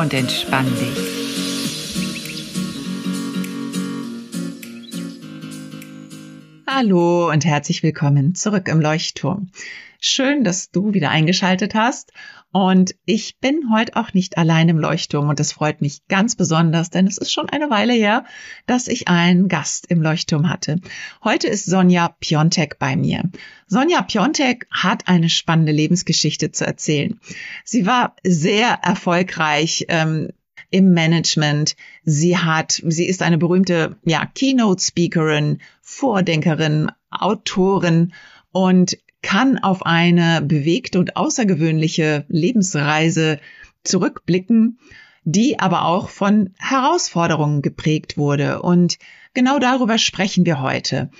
und entspann dich. Hallo und herzlich willkommen zurück im Leuchtturm. Schön, dass du wieder eingeschaltet hast. Und ich bin heute auch nicht allein im Leuchtturm und das freut mich ganz besonders, denn es ist schon eine Weile her, dass ich einen Gast im Leuchtturm hatte. Heute ist Sonja Piontek bei mir. Sonja Piontek hat eine spannende Lebensgeschichte zu erzählen. Sie war sehr erfolgreich ähm, im Management. Sie hat, sie ist eine berühmte, ja, Keynote Speakerin, Vordenkerin, Autorin und kann auf eine bewegte und außergewöhnliche Lebensreise zurückblicken, die aber auch von Herausforderungen geprägt wurde. Und genau darüber sprechen wir heute.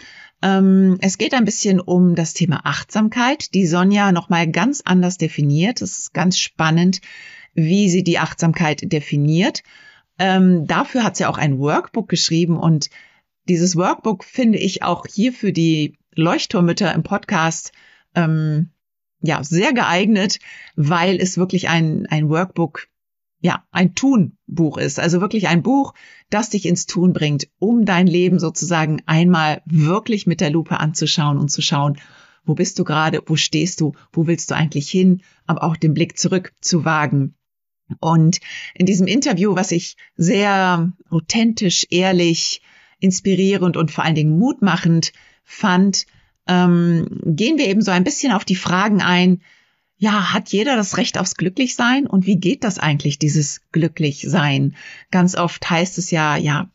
Ähm, es geht ein bisschen um das Thema Achtsamkeit, die Sonja nochmal ganz anders definiert. Es ist ganz spannend, wie sie die Achtsamkeit definiert. Ähm, dafür hat sie auch ein Workbook geschrieben und dieses Workbook finde ich auch hier für die Leuchtturmütter im Podcast ähm, ja sehr geeignet, weil es wirklich ein, ein Workbook, ja, ein Tun-Buch ist. Also wirklich ein Buch, das dich ins Tun bringt, um dein Leben sozusagen einmal wirklich mit der Lupe anzuschauen und zu schauen, wo bist du gerade, wo stehst du, wo willst du eigentlich hin, aber auch den Blick zurück zu wagen. Und in diesem Interview, was ich sehr authentisch, ehrlich, inspirierend und vor allen Dingen mutmachend fand, ähm, gehen wir eben so ein bisschen auf die Fragen ein, ja, hat jeder das Recht aufs Glücklichsein? Und wie geht das eigentlich, dieses Glücklichsein? Ganz oft heißt es ja, ja,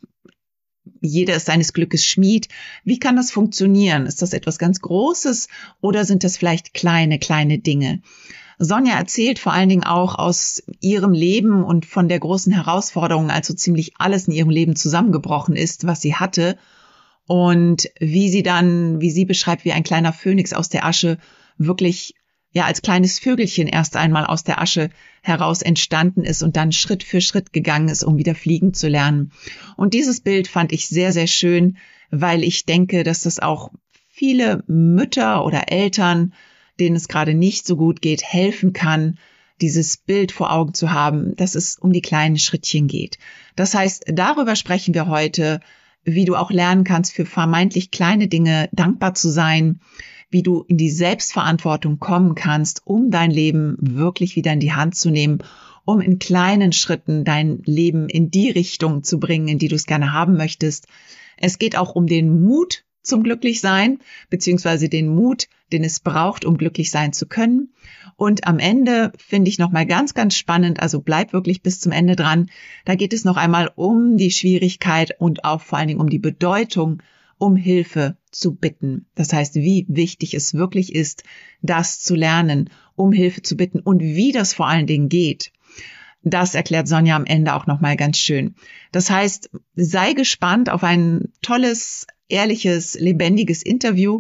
jeder ist seines Glückes Schmied. Wie kann das funktionieren? Ist das etwas ganz Großes oder sind das vielleicht kleine, kleine Dinge? Sonja erzählt vor allen Dingen auch aus ihrem Leben und von der großen Herausforderung, als so ziemlich alles in ihrem Leben zusammengebrochen ist, was sie hatte. Und wie sie dann, wie sie beschreibt, wie ein kleiner Phönix aus der Asche wirklich ja als kleines Vögelchen erst einmal aus der Asche heraus entstanden ist und dann Schritt für Schritt gegangen ist, um wieder fliegen zu lernen. Und dieses Bild fand ich sehr, sehr schön, weil ich denke, dass das auch viele Mütter oder Eltern denen es gerade nicht so gut geht, helfen kann, dieses Bild vor Augen zu haben, dass es um die kleinen Schrittchen geht. Das heißt, darüber sprechen wir heute, wie du auch lernen kannst, für vermeintlich kleine Dinge dankbar zu sein, wie du in die Selbstverantwortung kommen kannst, um dein Leben wirklich wieder in die Hand zu nehmen, um in kleinen Schritten dein Leben in die Richtung zu bringen, in die du es gerne haben möchtest. Es geht auch um den Mut zum Glücklichsein, beziehungsweise den Mut, den es braucht, um glücklich sein zu können. Und am Ende finde ich nochmal ganz, ganz spannend, also bleib wirklich bis zum Ende dran. Da geht es noch einmal um die Schwierigkeit und auch vor allen Dingen um die Bedeutung, um Hilfe zu bitten. Das heißt, wie wichtig es wirklich ist, das zu lernen, um Hilfe zu bitten und wie das vor allen Dingen geht. Das erklärt Sonja am Ende auch nochmal ganz schön. Das heißt, sei gespannt auf ein tolles, ehrliches, lebendiges Interview.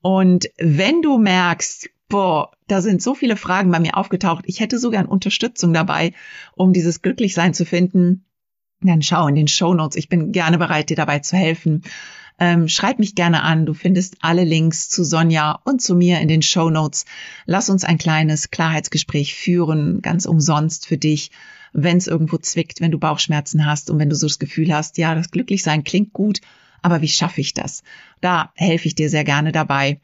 Und wenn du merkst, boah, da sind so viele Fragen bei mir aufgetaucht, ich hätte sogar Unterstützung dabei, um dieses Glücklichsein zu finden, dann schau in den Show Notes. Ich bin gerne bereit, dir dabei zu helfen. Ähm, schreib mich gerne an. Du findest alle Links zu Sonja und zu mir in den Show Notes. Lass uns ein kleines Klarheitsgespräch führen, ganz umsonst für dich, wenn es irgendwo zwickt, wenn du Bauchschmerzen hast und wenn du so das Gefühl hast, ja, das Glücklichsein klingt gut, aber wie schaffe ich das? Da helfe ich dir sehr gerne dabei.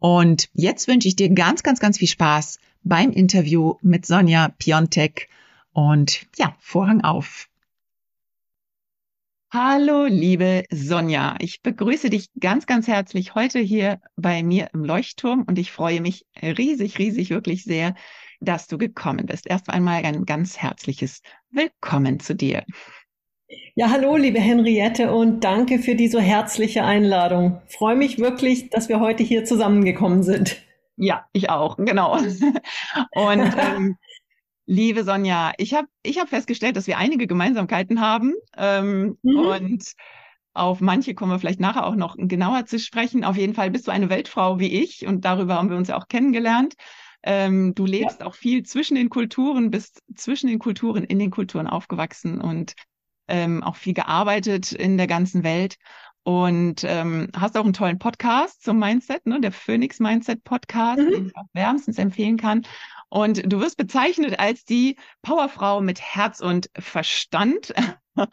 Und jetzt wünsche ich dir ganz, ganz, ganz viel Spaß beim Interview mit Sonja Piontek. Und ja, Vorhang auf. Hallo, liebe Sonja. Ich begrüße dich ganz, ganz herzlich heute hier bei mir im Leuchtturm und ich freue mich riesig, riesig, wirklich sehr, dass du gekommen bist. Erst einmal ein ganz herzliches Willkommen zu dir. Ja, hallo, liebe Henriette und danke für die so herzliche Einladung. freue mich wirklich, dass wir heute hier zusammengekommen sind. Ja, ich auch, genau. Und ähm, Liebe Sonja, ich habe ich hab festgestellt, dass wir einige Gemeinsamkeiten haben ähm, mhm. und auf manche kommen wir vielleicht nachher auch noch genauer zu sprechen. Auf jeden Fall bist du eine Weltfrau wie ich und darüber haben wir uns ja auch kennengelernt. Ähm, du lebst ja. auch viel zwischen den Kulturen, bist zwischen den Kulturen, in den Kulturen aufgewachsen und ähm, auch viel gearbeitet in der ganzen Welt und ähm, hast auch einen tollen Podcast zum Mindset, ne, der Phoenix Mindset Podcast, mhm. den ich auch wärmstens empfehlen kann. Und du wirst bezeichnet als die Powerfrau mit Herz und Verstand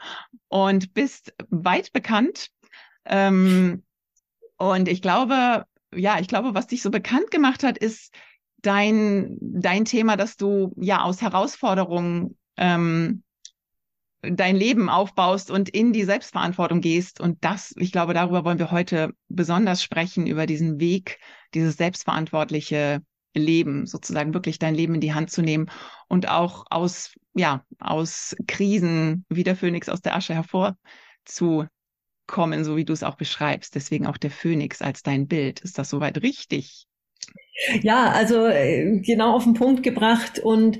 und bist weit bekannt. Ähm, und ich glaube, ja, ich glaube, was dich so bekannt gemacht hat, ist dein, dein Thema, dass du ja aus Herausforderungen ähm, dein Leben aufbaust und in die Selbstverantwortung gehst. Und das, ich glaube, darüber wollen wir heute besonders sprechen, über diesen Weg, dieses selbstverantwortliche Leben, sozusagen wirklich dein Leben in die Hand zu nehmen und auch aus, ja, aus Krisen wie der Phönix aus der Asche hervorzukommen, so wie du es auch beschreibst. Deswegen auch der Phönix als dein Bild. Ist das soweit richtig? Ja, also äh, genau auf den Punkt gebracht und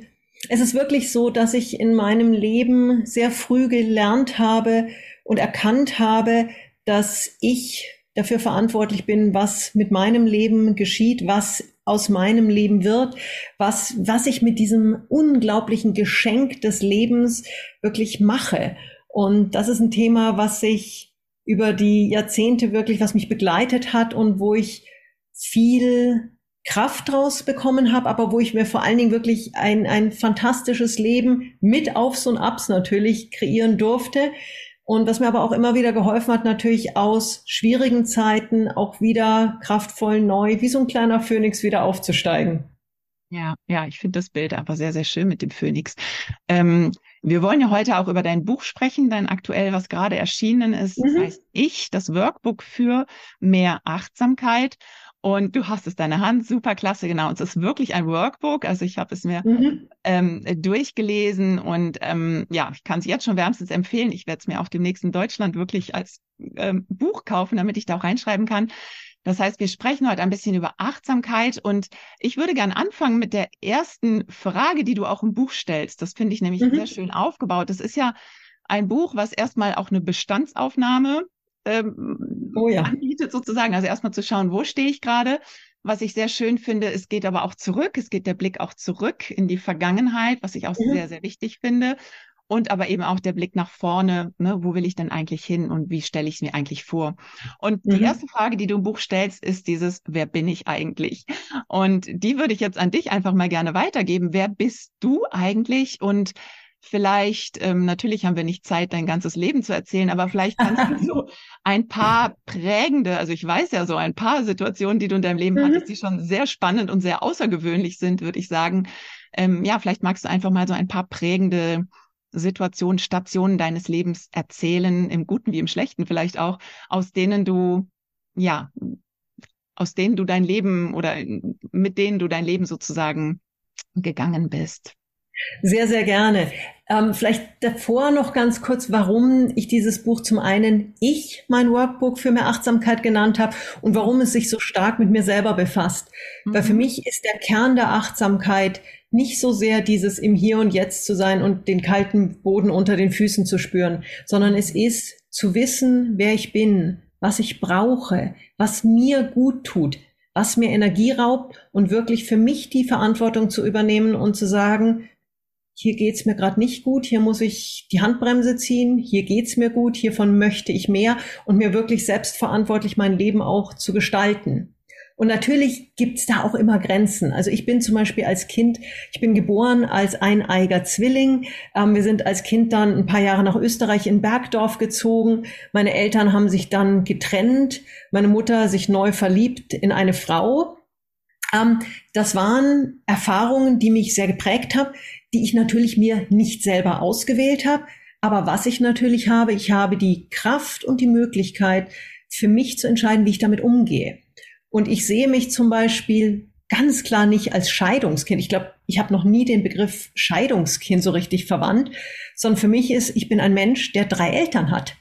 es ist wirklich so, dass ich in meinem Leben sehr früh gelernt habe und erkannt habe, dass ich dafür verantwortlich bin, was mit meinem Leben geschieht, was aus meinem Leben wird, was, was ich mit diesem unglaublichen Geschenk des Lebens wirklich mache. Und das ist ein Thema, was sich über die Jahrzehnte wirklich, was mich begleitet hat und wo ich viel Kraft draus bekommen habe, aber wo ich mir vor allen Dingen wirklich ein, ein fantastisches Leben mit Aufs und Abs natürlich kreieren durfte. Und was mir aber auch immer wieder geholfen hat, natürlich aus schwierigen Zeiten auch wieder kraftvoll neu, wie so ein kleiner Phönix wieder aufzusteigen. Ja, ja, ich finde das Bild einfach sehr, sehr schön mit dem Phönix. Ähm, wir wollen ja heute auch über dein Buch sprechen, dein aktuell, was gerade erschienen ist. Mhm. Das heißt Ich, das Workbook für mehr Achtsamkeit. Und du hast es deine Hand, super klasse, genau. Und es ist wirklich ein Workbook. Also ich habe es mir mhm. ähm, durchgelesen und ähm, ja, ich kann es jetzt schon wärmstens empfehlen. Ich werde es mir auch demnächst in Deutschland wirklich als ähm, Buch kaufen, damit ich da auch reinschreiben kann. Das heißt, wir sprechen heute ein bisschen über Achtsamkeit und ich würde gern anfangen mit der ersten Frage, die du auch im Buch stellst. Das finde ich nämlich mhm. sehr schön aufgebaut. Das ist ja ein Buch, was erstmal auch eine Bestandsaufnahme ähm, oh ja. Anbietet sozusagen. Also erstmal zu schauen, wo stehe ich gerade. Was ich sehr schön finde, es geht aber auch zurück. Es geht der Blick auch zurück in die Vergangenheit, was ich auch mhm. sehr, sehr wichtig finde. Und aber eben auch der Blick nach vorne, ne, wo will ich denn eigentlich hin und wie stelle ich es mir eigentlich vor? Und mhm. die erste Frage, die du im Buch stellst, ist dieses, wer bin ich eigentlich? Und die würde ich jetzt an dich einfach mal gerne weitergeben. Wer bist du eigentlich? Und Vielleicht, ähm, natürlich haben wir nicht Zeit, dein ganzes Leben zu erzählen, aber vielleicht kannst du so ein paar prägende, also ich weiß ja so ein paar Situationen, die du in deinem Leben mhm. hattest, die schon sehr spannend und sehr außergewöhnlich sind, würde ich sagen. Ähm, ja, vielleicht magst du einfach mal so ein paar prägende Situationen, Stationen deines Lebens erzählen, im Guten wie im Schlechten vielleicht auch, aus denen du, ja, aus denen du dein Leben oder mit denen du dein Leben sozusagen gegangen bist. Sehr, sehr gerne. Ähm, vielleicht davor noch ganz kurz, warum ich dieses Buch zum einen ich mein Workbook für mehr Achtsamkeit genannt habe und warum es sich so stark mit mir selber befasst. Mhm. Weil für mich ist der Kern der Achtsamkeit nicht so sehr dieses im Hier und Jetzt zu sein und den kalten Boden unter den Füßen zu spüren, sondern es ist zu wissen, wer ich bin, was ich brauche, was mir gut tut, was mir Energie raubt und wirklich für mich die Verantwortung zu übernehmen und zu sagen, hier geht's mir gerade nicht gut, hier muss ich die Handbremse ziehen, hier geht's mir gut, hiervon möchte ich mehr und mir wirklich selbstverantwortlich mein Leben auch zu gestalten. Und natürlich gibt's da auch immer Grenzen. Also ich bin zum Beispiel als Kind, ich bin geboren als eineiger Zwilling. Ähm, wir sind als Kind dann ein paar Jahre nach Österreich in Bergdorf gezogen. Meine Eltern haben sich dann getrennt. Meine Mutter sich neu verliebt in eine Frau. Ähm, das waren Erfahrungen, die mich sehr geprägt haben die ich natürlich mir nicht selber ausgewählt habe. Aber was ich natürlich habe, ich habe die Kraft und die Möglichkeit, für mich zu entscheiden, wie ich damit umgehe. Und ich sehe mich zum Beispiel ganz klar nicht als Scheidungskind. Ich glaube, ich habe noch nie den Begriff Scheidungskind so richtig verwandt, sondern für mich ist, ich bin ein Mensch, der drei Eltern hat.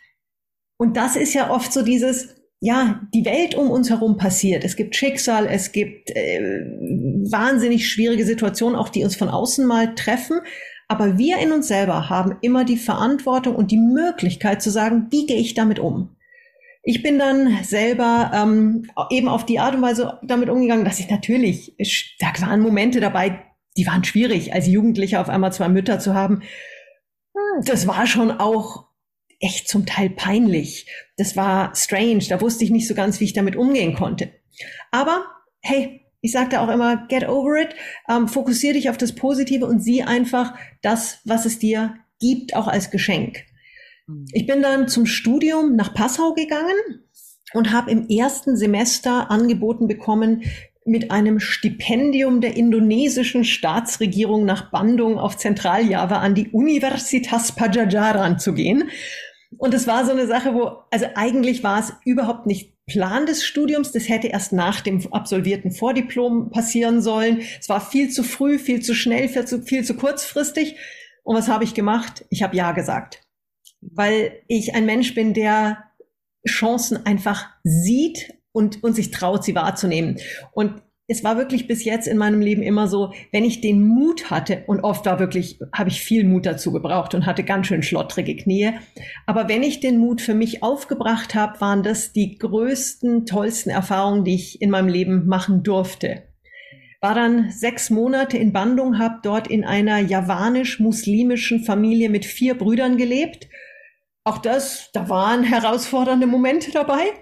Und das ist ja oft so dieses, ja, die Welt um uns herum passiert. Es gibt Schicksal, es gibt äh, wahnsinnig schwierige Situationen, auch die uns von außen mal treffen. Aber wir in uns selber haben immer die Verantwortung und die Möglichkeit zu sagen, wie gehe ich damit um? Ich bin dann selber ähm, eben auf die Art und Weise damit umgegangen, dass ich natürlich, da waren Momente dabei, die waren schwierig, als Jugendlicher auf einmal zwei Mütter zu haben. Das war schon auch echt zum Teil peinlich. Das war strange. Da wusste ich nicht so ganz, wie ich damit umgehen konnte. Aber hey, ich sagte auch immer, get over it, ähm, fokussier dich auf das Positive und sieh einfach das, was es dir gibt, auch als Geschenk. Mhm. Ich bin dann zum Studium nach Passau gegangen und habe im ersten Semester angeboten bekommen, mit einem Stipendium der indonesischen Staatsregierung nach Bandung auf Zentraljava an die Universitas Pajajaran zu gehen. Und es war so eine Sache, wo, also eigentlich war es überhaupt nicht Plan des Studiums. Das hätte erst nach dem absolvierten Vordiplom passieren sollen. Es war viel zu früh, viel zu schnell, viel zu, viel zu kurzfristig. Und was habe ich gemacht? Ich habe Ja gesagt. Weil ich ein Mensch bin, der Chancen einfach sieht und, und sich traut, sie wahrzunehmen. Und es war wirklich bis jetzt in meinem Leben immer so, wenn ich den Mut hatte, und oft war wirklich, habe ich viel Mut dazu gebraucht und hatte ganz schön schlottrige Knie, aber wenn ich den Mut für mich aufgebracht habe, waren das die größten, tollsten Erfahrungen, die ich in meinem Leben machen durfte. War dann sechs Monate in Bandung, habe dort in einer javanisch-muslimischen Familie mit vier Brüdern gelebt auch das, da waren herausfordernde Momente dabei,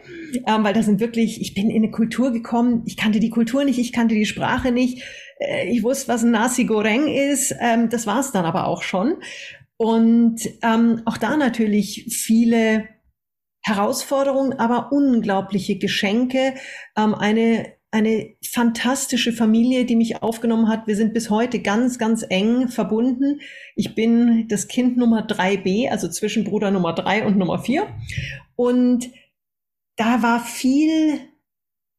ähm, weil da sind wirklich, ich bin in eine Kultur gekommen, ich kannte die Kultur nicht, ich kannte die Sprache nicht, äh, ich wusste, was ein Nasi Goreng ist, ähm, das war es dann aber auch schon. Und ähm, auch da natürlich viele Herausforderungen, aber unglaubliche Geschenke, ähm, eine eine fantastische Familie, die mich aufgenommen hat. Wir sind bis heute ganz, ganz eng verbunden. Ich bin das Kind Nummer 3b, also zwischen Bruder Nummer 3 und Nummer 4. Und da war viel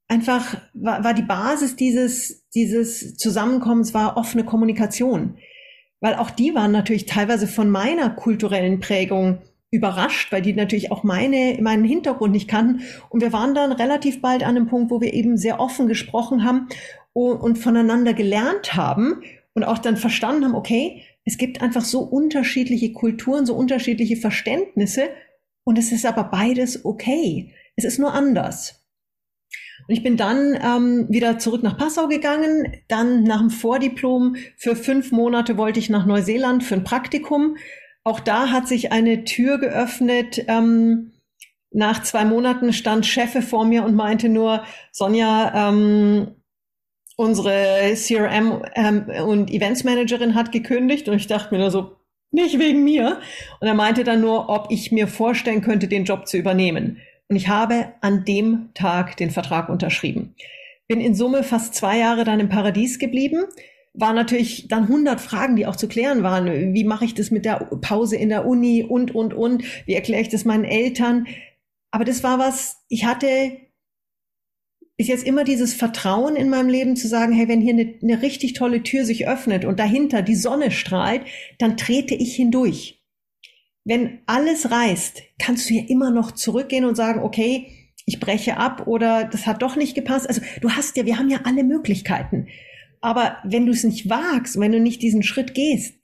einfach, war, war die Basis dieses, dieses Zusammenkommens war offene Kommunikation. Weil auch die waren natürlich teilweise von meiner kulturellen Prägung überrascht, weil die natürlich auch meine, meinen Hintergrund nicht kannten. Und wir waren dann relativ bald an einem Punkt, wo wir eben sehr offen gesprochen haben und, und voneinander gelernt haben und auch dann verstanden haben, okay, es gibt einfach so unterschiedliche Kulturen, so unterschiedliche Verständnisse und es ist aber beides okay. Es ist nur anders. Und ich bin dann ähm, wieder zurück nach Passau gegangen. Dann nach dem Vordiplom für fünf Monate wollte ich nach Neuseeland für ein Praktikum. Auch da hat sich eine Tür geöffnet. Ähm, nach zwei Monaten stand Chefe vor mir und meinte nur, Sonja, ähm, unsere CRM ähm, und Events Managerin hat gekündigt und ich dachte mir nur so, nicht wegen mir. Und er meinte dann nur, ob ich mir vorstellen könnte, den Job zu übernehmen. Und ich habe an dem Tag den Vertrag unterschrieben. Bin in Summe fast zwei Jahre dann im Paradies geblieben war natürlich dann 100 Fragen, die auch zu klären waren. Wie mache ich das mit der Pause in der Uni und, und, und? Wie erkläre ich das meinen Eltern? Aber das war was, ich hatte bis jetzt immer dieses Vertrauen in meinem Leben zu sagen, hey, wenn hier eine, eine richtig tolle Tür sich öffnet und dahinter die Sonne strahlt, dann trete ich hindurch. Wenn alles reißt, kannst du ja immer noch zurückgehen und sagen, okay, ich breche ab oder das hat doch nicht gepasst. Also du hast ja, wir haben ja alle Möglichkeiten. Aber wenn du es nicht wagst, wenn du nicht diesen Schritt gehst,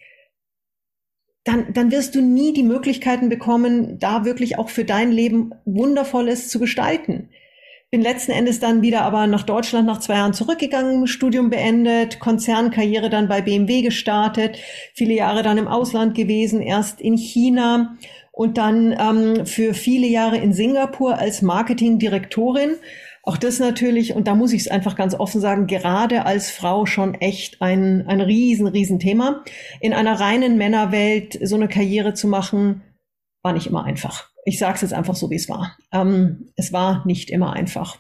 dann, dann wirst du nie die Möglichkeiten bekommen, da wirklich auch für dein Leben Wundervolles zu gestalten. Bin letzten Endes dann wieder aber nach Deutschland nach zwei Jahren zurückgegangen, Studium beendet, Konzernkarriere dann bei BMW gestartet, viele Jahre dann im Ausland gewesen, erst in China und dann ähm, für viele Jahre in Singapur als Marketingdirektorin auch das natürlich, und da muss ich es einfach ganz offen sagen, gerade als Frau schon echt ein, ein riesen, riesen Thema. In einer reinen Männerwelt so eine Karriere zu machen, war nicht immer einfach. Ich sage es jetzt einfach so, wie es war. Ähm, es war nicht immer einfach.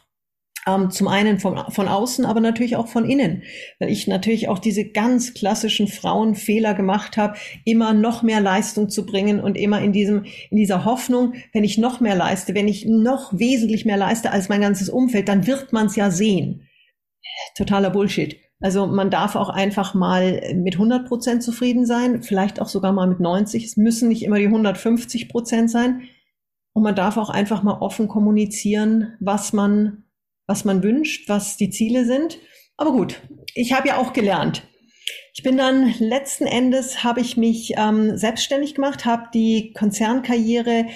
Ähm, zum einen von, von außen, aber natürlich auch von innen, weil ich natürlich auch diese ganz klassischen Frauenfehler gemacht habe, immer noch mehr Leistung zu bringen und immer in diesem, in dieser Hoffnung, wenn ich noch mehr leiste, wenn ich noch wesentlich mehr leiste als mein ganzes Umfeld, dann wird man es ja sehen. Totaler Bullshit. Also man darf auch einfach mal mit 100 Prozent zufrieden sein, vielleicht auch sogar mal mit 90. Es müssen nicht immer die 150 Prozent sein. Und man darf auch einfach mal offen kommunizieren, was man, was man wünscht, was die Ziele sind. Aber gut, ich habe ja auch gelernt. Ich bin dann letzten Endes habe ich mich ähm, selbstständig gemacht, habe die Konzernkarriere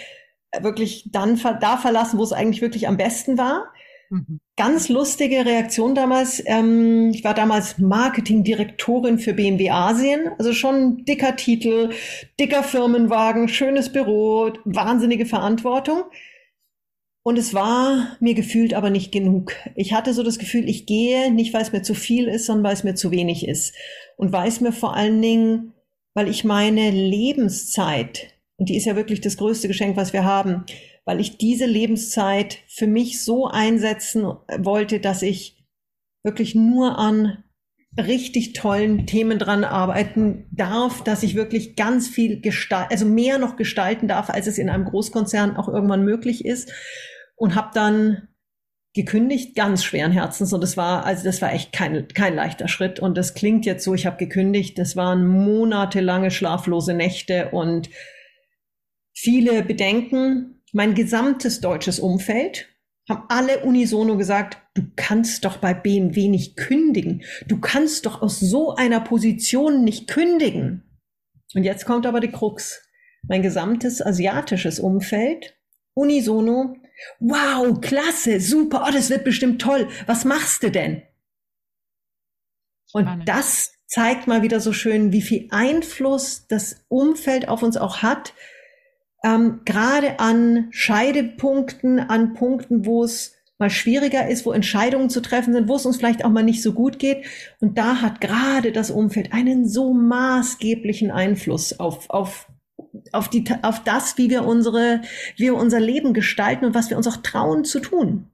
wirklich dann da verlassen, wo es eigentlich wirklich am besten war. Mhm. Ganz lustige Reaktion damals. Ähm, ich war damals Marketingdirektorin für BMW Asien, also schon dicker Titel, dicker Firmenwagen, schönes Büro, wahnsinnige Verantwortung. Und es war mir gefühlt aber nicht genug. Ich hatte so das Gefühl, ich gehe nicht, weil es mir zu viel ist, sondern weil es mir zu wenig ist. Und weil es mir vor allen Dingen, weil ich meine Lebenszeit, und die ist ja wirklich das größte Geschenk, was wir haben, weil ich diese Lebenszeit für mich so einsetzen wollte, dass ich wirklich nur an richtig tollen Themen dran arbeiten darf, dass ich wirklich ganz viel gestalten, also mehr noch gestalten darf, als es in einem Großkonzern auch irgendwann möglich ist. Und habe dann gekündigt, ganz schweren Herzens. Und das war, also das war echt kein, kein leichter Schritt. Und das klingt jetzt so, ich habe gekündigt. Das waren monatelange schlaflose Nächte und viele Bedenken mein gesamtes deutsches Umfeld haben alle unisono gesagt, du kannst doch bei BMW nicht kündigen. Du kannst doch aus so einer Position nicht kündigen. Und jetzt kommt aber die Krux. Mein gesamtes asiatisches Umfeld, unisono, wow, klasse, super, oh, das wird bestimmt toll. Was machst du denn? Und Spannend. das zeigt mal wieder so schön, wie viel Einfluss das Umfeld auf uns auch hat, ähm, gerade an Scheidepunkten, an Punkten, wo es mal schwieriger ist, wo Entscheidungen zu treffen sind, wo es uns vielleicht auch mal nicht so gut geht. Und da hat gerade das Umfeld einen so maßgeblichen Einfluss auf, auf, auf, die, auf das, wie wir unsere, wie wir unser Leben gestalten und was wir uns auch trauen zu tun.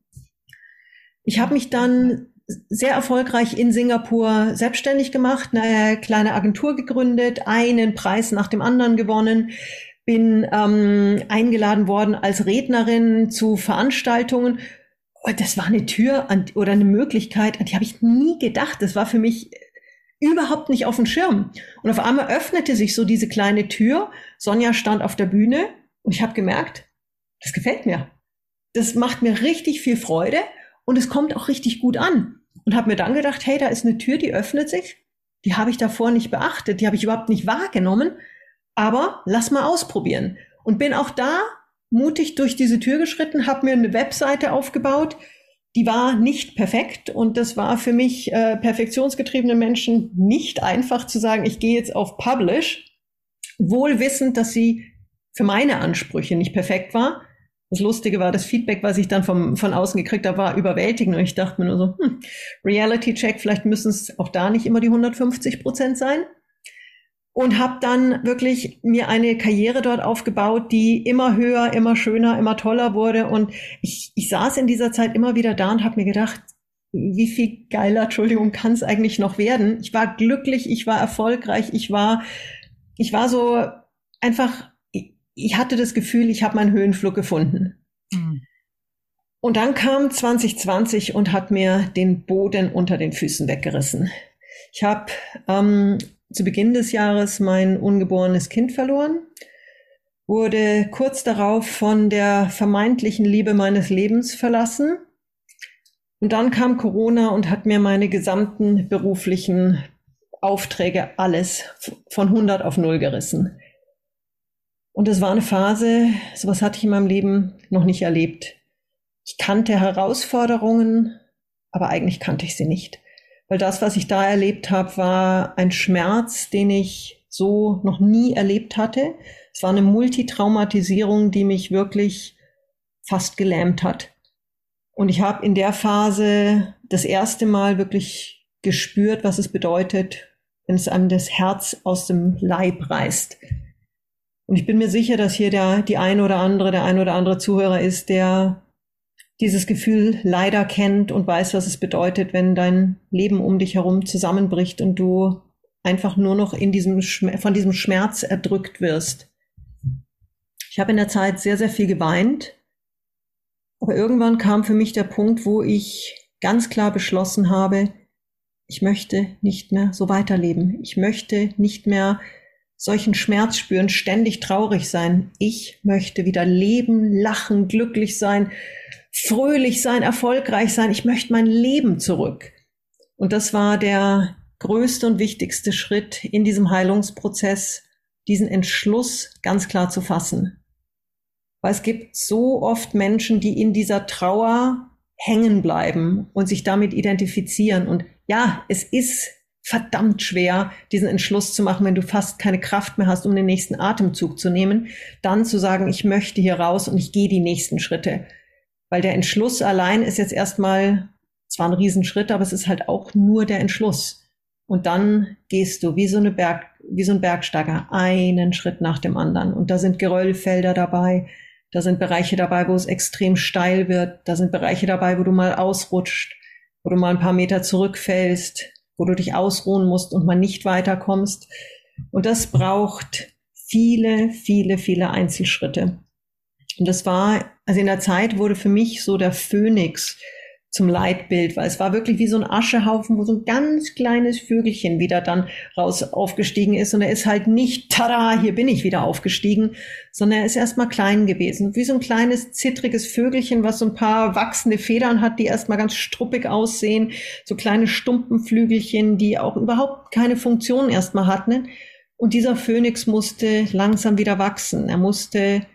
Ich habe mich dann sehr erfolgreich in Singapur selbstständig gemacht, eine kleine Agentur gegründet, einen Preis nach dem anderen gewonnen, bin ähm, eingeladen worden als Rednerin zu Veranstaltungen. Das war eine Tür an, oder eine Möglichkeit, an die habe ich nie gedacht. Das war für mich überhaupt nicht auf dem Schirm. Und auf einmal öffnete sich so diese kleine Tür. Sonja stand auf der Bühne und ich habe gemerkt, das gefällt mir. Das macht mir richtig viel Freude und es kommt auch richtig gut an. Und habe mir dann gedacht, hey, da ist eine Tür, die öffnet sich. Die habe ich davor nicht beachtet, die habe ich überhaupt nicht wahrgenommen aber lass mal ausprobieren. Und bin auch da mutig durch diese Tür geschritten, habe mir eine Webseite aufgebaut. Die war nicht perfekt und das war für mich äh, perfektionsgetriebene Menschen nicht einfach zu sagen, ich gehe jetzt auf Publish, wohl wissend, dass sie für meine Ansprüche nicht perfekt war. Das Lustige war, das Feedback, was ich dann vom, von außen gekriegt habe, war überwältigend und ich dachte mir nur so, hm, Reality Check, vielleicht müssen es auch da nicht immer die 150 Prozent sein und habe dann wirklich mir eine Karriere dort aufgebaut, die immer höher, immer schöner, immer toller wurde. Und ich, ich saß in dieser Zeit immer wieder da und habe mir gedacht, wie viel geiler, Entschuldigung, kann es eigentlich noch werden? Ich war glücklich, ich war erfolgreich, ich war, ich war so einfach, ich hatte das Gefühl, ich habe meinen Höhenflug gefunden. Mhm. Und dann kam 2020 und hat mir den Boden unter den Füßen weggerissen. Ich habe ähm, zu Beginn des Jahres mein ungeborenes Kind verloren, wurde kurz darauf von der vermeintlichen Liebe meines Lebens verlassen. Und dann kam Corona und hat mir meine gesamten beruflichen Aufträge alles von 100 auf 0 gerissen. Und es war eine Phase, sowas hatte ich in meinem Leben noch nicht erlebt. Ich kannte Herausforderungen, aber eigentlich kannte ich sie nicht. Weil das, was ich da erlebt habe, war ein Schmerz, den ich so noch nie erlebt hatte. Es war eine Multitraumatisierung, die mich wirklich fast gelähmt hat. Und ich habe in der Phase das erste Mal wirklich gespürt, was es bedeutet, wenn es einem das Herz aus dem Leib reißt. Und ich bin mir sicher, dass hier der, die ein oder andere, der ein oder andere Zuhörer ist, der dieses Gefühl leider kennt und weiß, was es bedeutet, wenn dein Leben um dich herum zusammenbricht und du einfach nur noch in diesem von diesem Schmerz erdrückt wirst. Ich habe in der Zeit sehr, sehr viel geweint, aber irgendwann kam für mich der Punkt, wo ich ganz klar beschlossen habe, ich möchte nicht mehr so weiterleben. Ich möchte nicht mehr solchen Schmerz spüren, ständig traurig sein. Ich möchte wieder leben, lachen, glücklich sein, fröhlich sein, erfolgreich sein. Ich möchte mein Leben zurück. Und das war der größte und wichtigste Schritt in diesem Heilungsprozess, diesen Entschluss ganz klar zu fassen. Weil es gibt so oft Menschen, die in dieser Trauer hängen bleiben und sich damit identifizieren. Und ja, es ist verdammt schwer, diesen Entschluss zu machen, wenn du fast keine Kraft mehr hast, um den nächsten Atemzug zu nehmen, dann zu sagen, ich möchte hier raus und ich gehe die nächsten Schritte. Weil der Entschluss allein ist jetzt erstmal zwar ein Riesenschritt, aber es ist halt auch nur der Entschluss. Und dann gehst du wie so eine Berg, wie so ein Bergsteiger einen Schritt nach dem anderen. Und da sind Geröllfelder dabei, da sind Bereiche dabei, wo es extrem steil wird, da sind Bereiche dabei, wo du mal ausrutscht, wo du mal ein paar Meter zurückfällst, wo du dich ausruhen musst und mal nicht weiterkommst. Und das braucht viele, viele, viele Einzelschritte. Und das war, also in der Zeit wurde für mich so der Phönix zum Leitbild, weil es war wirklich wie so ein Aschehaufen, wo so ein ganz kleines Vögelchen wieder dann raus aufgestiegen ist. Und er ist halt nicht, tada, hier bin ich wieder aufgestiegen, sondern er ist erstmal klein gewesen. Wie so ein kleines, zittriges Vögelchen, was so ein paar wachsende Federn hat, die erstmal ganz struppig aussehen. So kleine Stumpenflügelchen, die auch überhaupt keine Funktion erstmal hatten. Und dieser Phönix musste langsam wieder wachsen. Er musste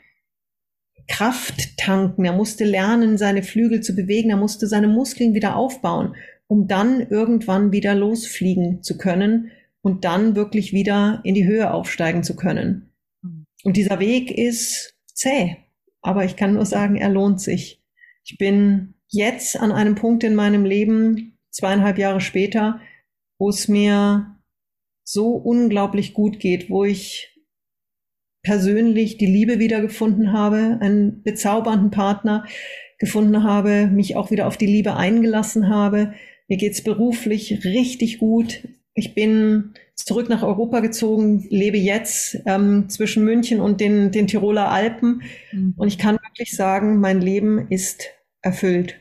Kraft tanken, er musste lernen, seine Flügel zu bewegen, er musste seine Muskeln wieder aufbauen, um dann irgendwann wieder losfliegen zu können und dann wirklich wieder in die Höhe aufsteigen zu können. Mhm. Und dieser Weg ist zäh, aber ich kann nur sagen, er lohnt sich. Ich bin jetzt an einem Punkt in meinem Leben, zweieinhalb Jahre später, wo es mir so unglaublich gut geht, wo ich persönlich die Liebe wiedergefunden habe, einen bezaubernden Partner gefunden habe, mich auch wieder auf die Liebe eingelassen habe. Mir geht's beruflich richtig gut. Ich bin zurück nach Europa gezogen, lebe jetzt ähm, zwischen München und den, den Tiroler Alpen. Mhm. Und ich kann wirklich sagen, mein Leben ist erfüllt.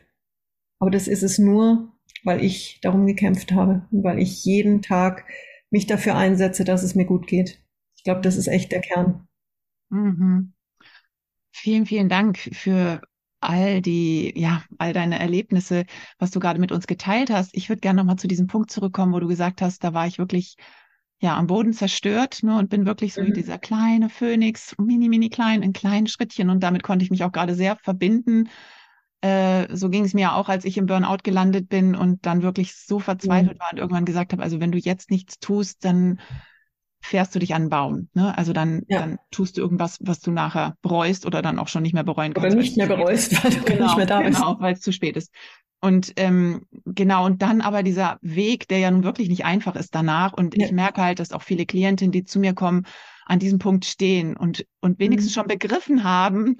Aber das ist es nur, weil ich darum gekämpft habe und weil ich jeden Tag mich dafür einsetze, dass es mir gut geht. Ich glaube, das ist echt der Kern. Mhm. Vielen, vielen Dank für all die, ja, all deine Erlebnisse, was du gerade mit uns geteilt hast. Ich würde gerne nochmal zu diesem Punkt zurückkommen, wo du gesagt hast, da war ich wirklich ja am Boden zerstört ne, und bin wirklich so wie mhm. dieser kleine Phönix, mini, mini klein, in kleinen Schrittchen und damit konnte ich mich auch gerade sehr verbinden. Äh, so ging es mir auch, als ich im Burnout gelandet bin und dann wirklich so verzweifelt mhm. war und irgendwann gesagt habe, also wenn du jetzt nichts tust, dann fährst du dich an einen Baum. Ne? Also dann, ja. dann tust du irgendwas, was du nachher bereust oder dann auch schon nicht mehr bereuen kannst. Oder nicht mehr bereust, weil du genau, nicht mehr da bist. Genau, weil es zu spät ist. Und ähm, genau, und dann aber dieser Weg, der ja nun wirklich nicht einfach ist danach. Und ja. ich merke halt, dass auch viele Klientinnen, die zu mir kommen, an diesem Punkt stehen und, und wenigstens mhm. schon begriffen haben,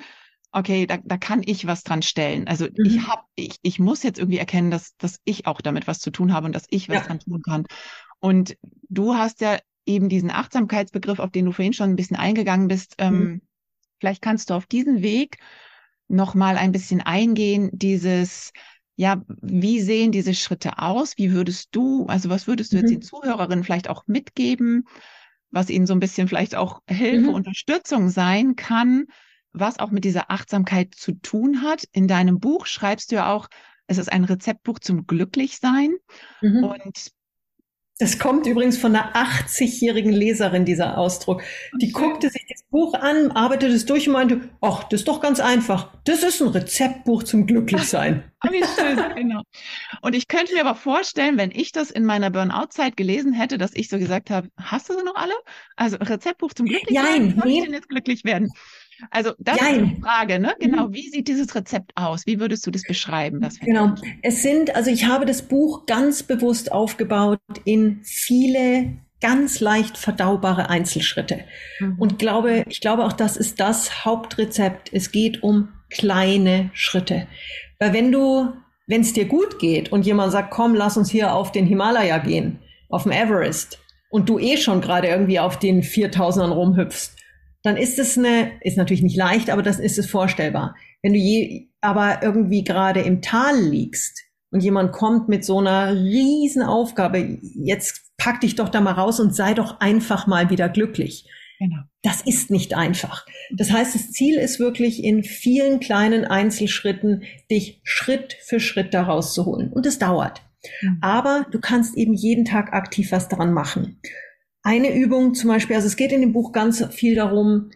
okay, da, da kann ich was dran stellen. Also mhm. ich hab, ich, ich muss jetzt irgendwie erkennen, dass, dass ich auch damit was zu tun habe und dass ich was ja. dran tun kann. Und du hast ja eben diesen Achtsamkeitsbegriff, auf den du vorhin schon ein bisschen eingegangen bist. Ähm, mhm. Vielleicht kannst du auf diesen Weg noch mal ein bisschen eingehen, dieses ja, wie sehen diese Schritte aus? Wie würdest du, also was würdest du mhm. jetzt den Zuhörerinnen vielleicht auch mitgeben, was ihnen so ein bisschen vielleicht auch Hilfe, mhm. Unterstützung sein kann, was auch mit dieser Achtsamkeit zu tun hat? In deinem Buch schreibst du ja auch, es ist ein Rezeptbuch zum Glücklichsein. Mhm. Und das kommt übrigens von einer 80-jährigen Leserin, dieser Ausdruck. Die okay. guckte sich das Buch an, arbeitete es durch und meinte, ach, das ist doch ganz einfach. Das ist ein Rezeptbuch zum Glücklichsein. Wie schön, genau. Und ich könnte mir aber vorstellen, wenn ich das in meiner Burnout-Zeit gelesen hätte, dass ich so gesagt habe, hast du sie noch alle? Also Rezeptbuch zum Glücklichsein? Nein, nee. ich denn jetzt glücklich werden? Also das Nein. ist die Frage, ne? Genau, mhm. wie sieht dieses Rezept aus? Wie würdest du das beschreiben? Das genau. Es sind, also ich habe das Buch ganz bewusst aufgebaut in viele ganz leicht verdaubare Einzelschritte. Mhm. Und glaube, ich glaube auch, das ist das Hauptrezept. Es geht um kleine Schritte. Weil wenn du, wenn es dir gut geht und jemand sagt, komm, lass uns hier auf den Himalaya gehen, auf dem Everest, und du eh schon gerade irgendwie auf den 4000ern rumhüpfst, dann ist es eine, ist natürlich nicht leicht, aber das ist es vorstellbar. Wenn du je, aber irgendwie gerade im Tal liegst und jemand kommt mit so einer riesen Aufgabe, jetzt pack dich doch da mal raus und sei doch einfach mal wieder glücklich. Genau. Das ist nicht einfach. Das heißt, das Ziel ist wirklich in vielen kleinen Einzelschritten, dich Schritt für Schritt da rauszuholen. Und es dauert. Mhm. Aber du kannst eben jeden Tag aktiv was daran machen. Eine Übung zum Beispiel, also es geht in dem Buch ganz viel darum,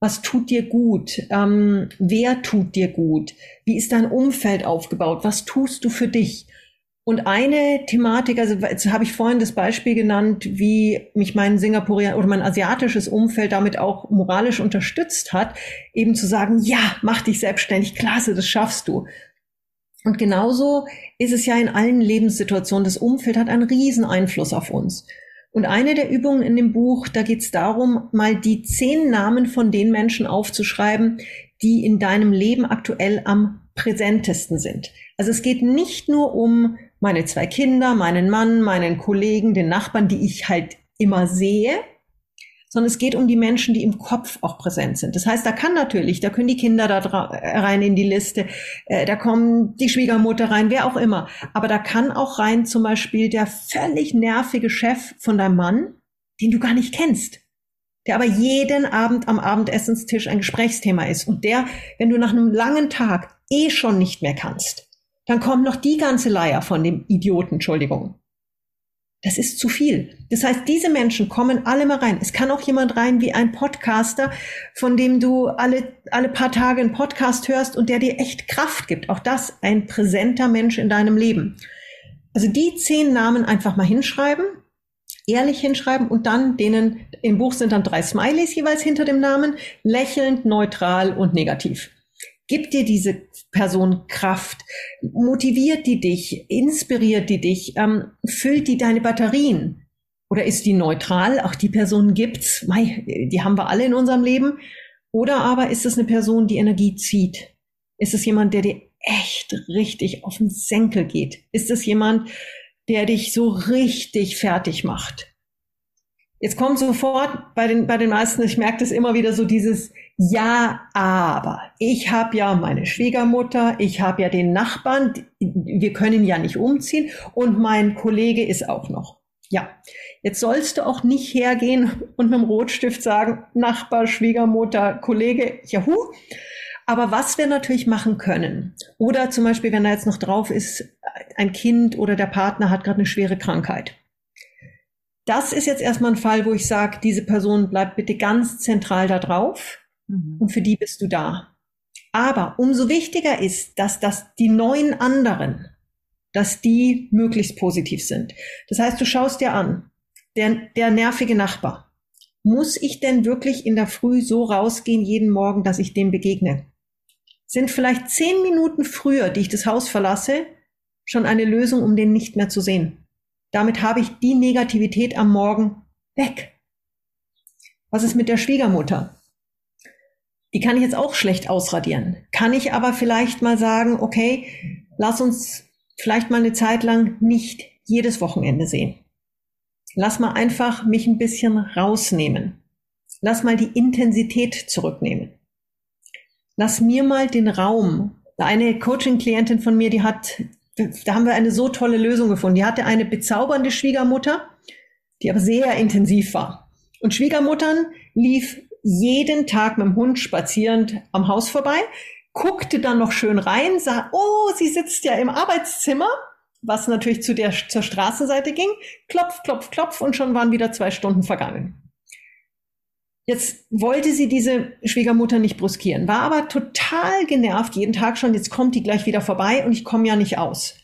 was tut dir gut? Ähm, wer tut dir gut? Wie ist dein Umfeld aufgebaut? Was tust du für dich? Und eine Thematik, also jetzt habe ich vorhin das Beispiel genannt, wie mich mein Singapurian oder mein asiatisches Umfeld damit auch moralisch unterstützt hat, eben zu sagen, ja, mach dich selbstständig, klasse, das schaffst du. Und genauso ist es ja in allen Lebenssituationen. Das Umfeld hat einen riesen Einfluss auf uns. Und eine der Übungen in dem Buch, da geht es darum, mal die zehn Namen von den Menschen aufzuschreiben, die in deinem Leben aktuell am präsentesten sind. Also es geht nicht nur um meine zwei Kinder, meinen Mann, meinen Kollegen, den Nachbarn, die ich halt immer sehe, sondern es geht um die Menschen, die im Kopf auch präsent sind. Das heißt, da kann natürlich, da können die Kinder da rein in die Liste, äh, da kommen die Schwiegermutter rein, wer auch immer. Aber da kann auch rein zum Beispiel der völlig nervige Chef von deinem Mann, den du gar nicht kennst, der aber jeden Abend am Abendessenstisch ein Gesprächsthema ist und der, wenn du nach einem langen Tag eh schon nicht mehr kannst, dann kommt noch die ganze Leier von dem Idioten, Entschuldigung. Das ist zu viel. Das heißt, diese Menschen kommen alle mal rein. Es kann auch jemand rein wie ein Podcaster, von dem du alle, alle paar Tage einen Podcast hörst und der dir echt Kraft gibt. Auch das ein präsenter Mensch in deinem Leben. Also die zehn Namen einfach mal hinschreiben, ehrlich hinschreiben und dann denen, im Buch sind dann drei Smileys jeweils hinter dem Namen, lächelnd, neutral und negativ. Gibt dir diese Person Kraft? Motiviert die dich? Inspiriert die dich? Ähm, füllt die deine Batterien? Oder ist die neutral? Auch die Person gibt's. Mei, die haben wir alle in unserem Leben. Oder aber ist es eine Person, die Energie zieht? Ist es jemand, der dir echt richtig auf den Senkel geht? Ist es jemand, der dich so richtig fertig macht? Jetzt kommt sofort bei den, bei den meisten, ich merke das immer wieder so dieses Ja, aber ich habe ja meine Schwiegermutter, ich habe ja den Nachbarn, wir können ja nicht umziehen und mein Kollege ist auch noch. Ja, jetzt sollst du auch nicht hergehen und mit dem Rotstift sagen, Nachbar, Schwiegermutter, Kollege, juhu. Aber was wir natürlich machen können, oder zum Beispiel, wenn da jetzt noch drauf ist, ein Kind oder der Partner hat gerade eine schwere Krankheit das ist jetzt erstmal ein Fall, wo ich sage, diese Person bleibt bitte ganz zentral da drauf mhm. und für die bist du da. Aber umso wichtiger ist, dass das die neun anderen, dass die möglichst positiv sind. Das heißt, du schaust dir an, der, der nervige Nachbar. Muss ich denn wirklich in der Früh so rausgehen jeden Morgen, dass ich dem begegne? Sind vielleicht zehn Minuten früher, die ich das Haus verlasse, schon eine Lösung, um den nicht mehr zu sehen? Damit habe ich die Negativität am Morgen weg. Was ist mit der Schwiegermutter? Die kann ich jetzt auch schlecht ausradieren. Kann ich aber vielleicht mal sagen, okay, lass uns vielleicht mal eine Zeit lang nicht jedes Wochenende sehen. Lass mal einfach mich ein bisschen rausnehmen. Lass mal die Intensität zurücknehmen. Lass mir mal den Raum. Eine Coaching-Klientin von mir, die hat da haben wir eine so tolle Lösung gefunden. Die hatte eine bezaubernde Schwiegermutter, die aber sehr intensiv war. Und Schwiegermuttern lief jeden Tag mit dem Hund spazierend am Haus vorbei, guckte dann noch schön rein, sah, oh, sie sitzt ja im Arbeitszimmer, was natürlich zu der, zur Straßenseite ging, klopf, klopf, klopf und schon waren wieder zwei Stunden vergangen. Jetzt wollte sie diese Schwiegermutter nicht bruskieren, war aber total genervt jeden Tag schon, jetzt kommt die gleich wieder vorbei und ich komme ja nicht aus.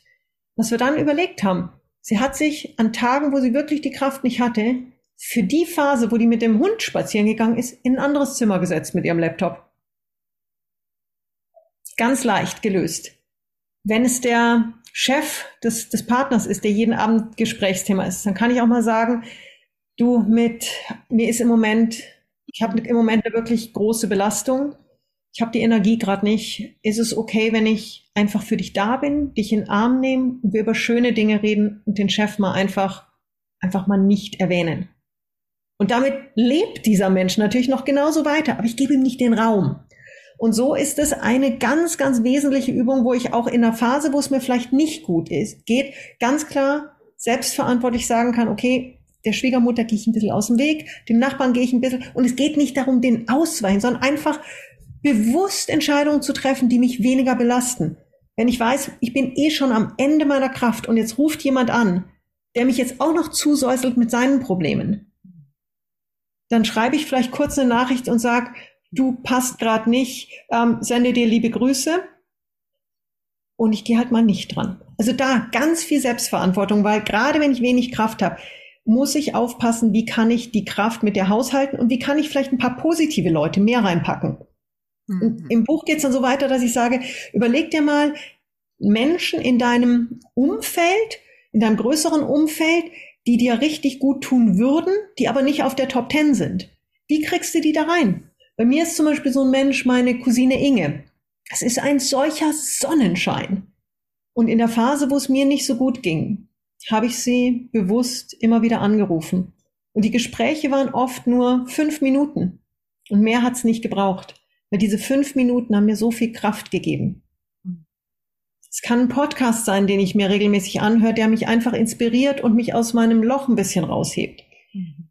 Was wir dann überlegt haben, sie hat sich an Tagen, wo sie wirklich die Kraft nicht hatte, für die Phase, wo die mit dem Hund spazieren gegangen ist, in ein anderes Zimmer gesetzt mit ihrem Laptop. Ganz leicht gelöst. Wenn es der Chef des, des Partners ist, der jeden Abend Gesprächsthema ist, dann kann ich auch mal sagen, du mit, mir ist im Moment ich habe im Moment eine wirklich große Belastung. Ich habe die Energie gerade nicht. Ist es okay, wenn ich einfach für dich da bin, dich in den Arm nehme und wir über schöne Dinge reden und den Chef mal einfach, einfach mal nicht erwähnen? Und damit lebt dieser Mensch natürlich noch genauso weiter, aber ich gebe ihm nicht den Raum. Und so ist es eine ganz, ganz wesentliche Übung, wo ich auch in einer Phase, wo es mir vielleicht nicht gut ist, geht, ganz klar selbstverantwortlich sagen kann, okay, der Schwiegermutter gehe ich ein bisschen aus dem Weg, dem Nachbarn gehe ich ein bisschen, und es geht nicht darum, den ausweichen, sondern einfach bewusst Entscheidungen zu treffen, die mich weniger belasten. Wenn ich weiß, ich bin eh schon am Ende meiner Kraft und jetzt ruft jemand an, der mich jetzt auch noch zusäuselt mit seinen Problemen, dann schreibe ich vielleicht kurz eine Nachricht und sage, du passt gerade nicht, ähm, sende dir liebe Grüße und ich gehe halt mal nicht dran. Also da ganz viel Selbstverantwortung, weil gerade wenn ich wenig Kraft habe, muss ich aufpassen, wie kann ich die Kraft mit der haushalten und wie kann ich vielleicht ein paar positive Leute mehr reinpacken. Mhm. Im Buch geht es dann so weiter, dass ich sage, überleg dir mal Menschen in deinem Umfeld, in deinem größeren Umfeld, die dir richtig gut tun würden, die aber nicht auf der Top Ten sind. Wie kriegst du die da rein? Bei mir ist zum Beispiel so ein Mensch meine Cousine Inge. Es ist ein solcher Sonnenschein. Und in der Phase, wo es mir nicht so gut ging, habe ich sie bewusst immer wieder angerufen. Und die Gespräche waren oft nur fünf Minuten. Und mehr hat es nicht gebraucht. Weil diese fünf Minuten haben mir so viel Kraft gegeben. Es kann ein Podcast sein, den ich mir regelmäßig anhöre, der mich einfach inspiriert und mich aus meinem Loch ein bisschen raushebt. Mhm.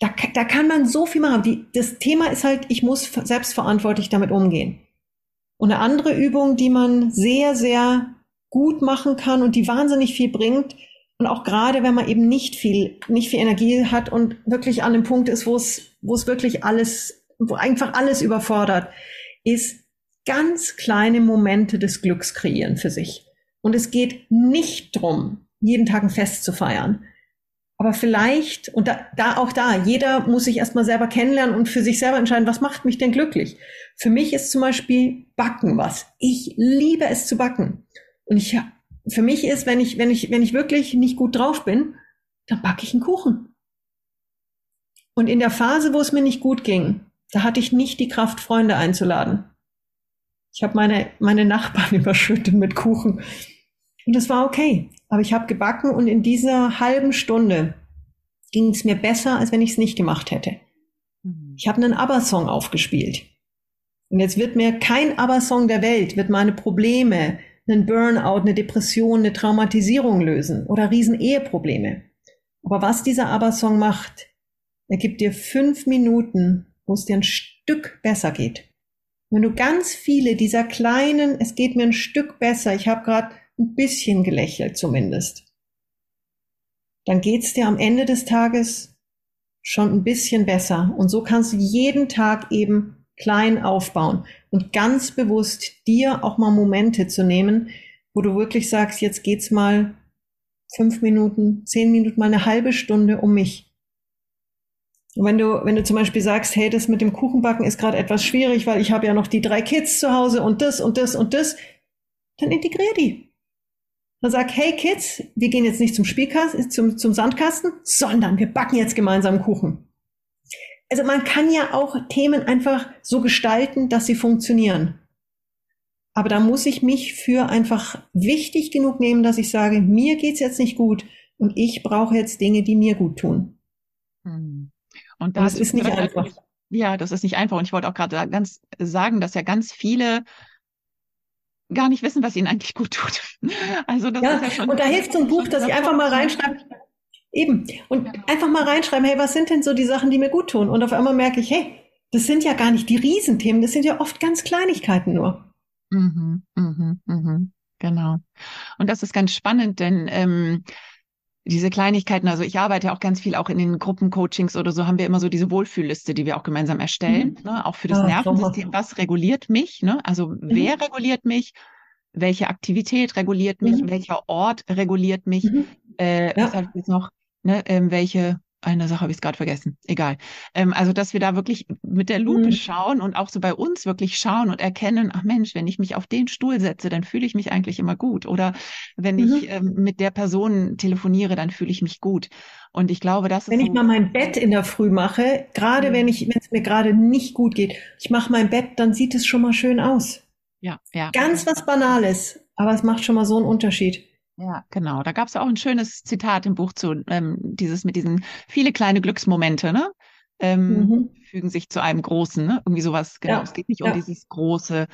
Da, da kann man so viel machen. Die, das Thema ist halt, ich muss selbstverantwortlich damit umgehen. Und eine andere Übung, die man sehr, sehr gut machen kann und die wahnsinnig viel bringt, und auch gerade wenn man eben nicht viel, nicht viel Energie hat und wirklich an dem Punkt ist, wo es, wo es wirklich alles, wo einfach alles überfordert, ist ganz kleine Momente des Glücks kreieren für sich. Und es geht nicht drum, jeden Tag ein Fest zu feiern. Aber vielleicht, und da, da auch da, jeder muss sich erstmal selber kennenlernen und für sich selber entscheiden, was macht mich denn glücklich? Für mich ist zum Beispiel Backen was. Ich liebe es zu backen. Und ich, für mich ist, wenn ich, wenn ich, wenn ich wirklich nicht gut drauf bin, dann backe ich einen Kuchen. Und in der Phase, wo es mir nicht gut ging, da hatte ich nicht die Kraft, Freunde einzuladen. Ich habe meine, meine Nachbarn überschüttet mit Kuchen. Und das war okay. Aber ich habe gebacken und in dieser halben Stunde ging es mir besser, als wenn ich es nicht gemacht hätte. Mhm. Ich habe einen ABBA-Song aufgespielt. Und jetzt wird mir kein ABBA-Song der Welt, wird meine Probleme, einen Burnout, eine Depression, eine Traumatisierung lösen oder Riesen-Eheprobleme. Aber was dieser ABBA-Song macht, er gibt dir fünf Minuten, wo es dir ein Stück besser geht. Wenn du ganz viele dieser kleinen, es geht mir ein Stück besser, ich habe gerade ein bisschen gelächelt zumindest, dann geht's dir am Ende des Tages schon ein bisschen besser. Und so kannst du jeden Tag eben klein aufbauen und ganz bewusst dir auch mal Momente zu nehmen, wo du wirklich sagst, jetzt geht's mal fünf Minuten, zehn Minuten, mal eine halbe Stunde um mich. Und wenn du, wenn du zum Beispiel sagst, hey, das mit dem Kuchenbacken ist gerade etwas schwierig, weil ich habe ja noch die drei Kids zu Hause und das und das und das, dann integrier die. Dann sag, hey Kids, wir gehen jetzt nicht zum Spielkasten, zum, zum Sandkasten, sondern wir backen jetzt gemeinsam Kuchen. Also man kann ja auch Themen einfach so gestalten, dass sie funktionieren. Aber da muss ich mich für einfach wichtig genug nehmen, dass ich sage, mir geht's jetzt nicht gut und ich brauche jetzt Dinge, die mir gut tun. Hm. Und das ist nicht einfach. Ja, das ist nicht einfach. Und ich wollte auch gerade ganz sagen, dass ja ganz viele gar nicht wissen, was ihnen eigentlich gut tut. Also das ja, ist ja schon. Und da hilft so ein Buch, dass ich einfach mal reinschreibe. Eben. Und ja. einfach mal reinschreiben, hey, was sind denn so die Sachen, die mir gut tun? Und auf einmal merke ich, hey, das sind ja gar nicht die Riesenthemen, das sind ja oft ganz Kleinigkeiten nur. Mhm, mhm, mhm, genau. Und das ist ganz spannend, denn ähm, diese Kleinigkeiten, also ich arbeite auch ganz viel auch in den Gruppencoachings oder so, haben wir immer so diese Wohlfühlliste, die wir auch gemeinsam erstellen, mhm. ne? auch für das ja, Nervensystem. Was reguliert mich? Ne? Also mhm. wer reguliert mich? Welche Aktivität reguliert mich? Mhm. Welcher Ort reguliert mich? Mhm. Äh, ja. Was habe ich jetzt noch? Ne? Ähm, welche eine Sache habe ich es gerade vergessen. Egal. Ähm, also, dass wir da wirklich mit der Lupe mhm. schauen und auch so bei uns wirklich schauen und erkennen, ach Mensch, wenn ich mich auf den Stuhl setze, dann fühle ich mich eigentlich immer gut. Oder wenn mhm. ich ähm, mit der Person telefoniere, dann fühle ich mich gut. Und ich glaube, das wenn ist. Wenn ich mal mein Bett in der Früh mache, gerade mhm. wenn ich, wenn es mir gerade nicht gut geht, ich mache mein Bett, dann sieht es schon mal schön aus. Ja, ja. Ganz was Banales, aber es macht schon mal so einen Unterschied. Ja, genau. Da gab es auch ein schönes Zitat im Buch zu, ähm, dieses mit diesen viele kleine Glücksmomente, ne? ähm, mhm. fügen sich zu einem großen, ne? Irgendwie sowas, genau. Ja. Es geht nicht um dieses große,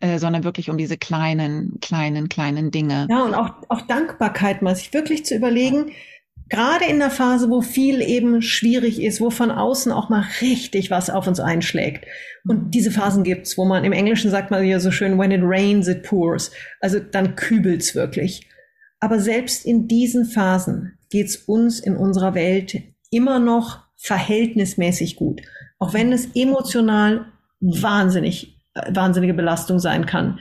äh, sondern wirklich um diese kleinen, kleinen, kleinen Dinge. Ja, und auch, auch Dankbarkeit mal, sich wirklich zu überlegen, gerade in der Phase, wo viel eben schwierig ist, wo von außen auch mal richtig was auf uns einschlägt. Und diese Phasen gibt's, wo man im Englischen sagt man ja so schön, when it rains, it pours. Also dann kübelt's wirklich. Aber selbst in diesen Phasen geht's uns in unserer Welt immer noch verhältnismäßig gut. Auch wenn es emotional wahnsinnig, äh, wahnsinnige Belastung sein kann.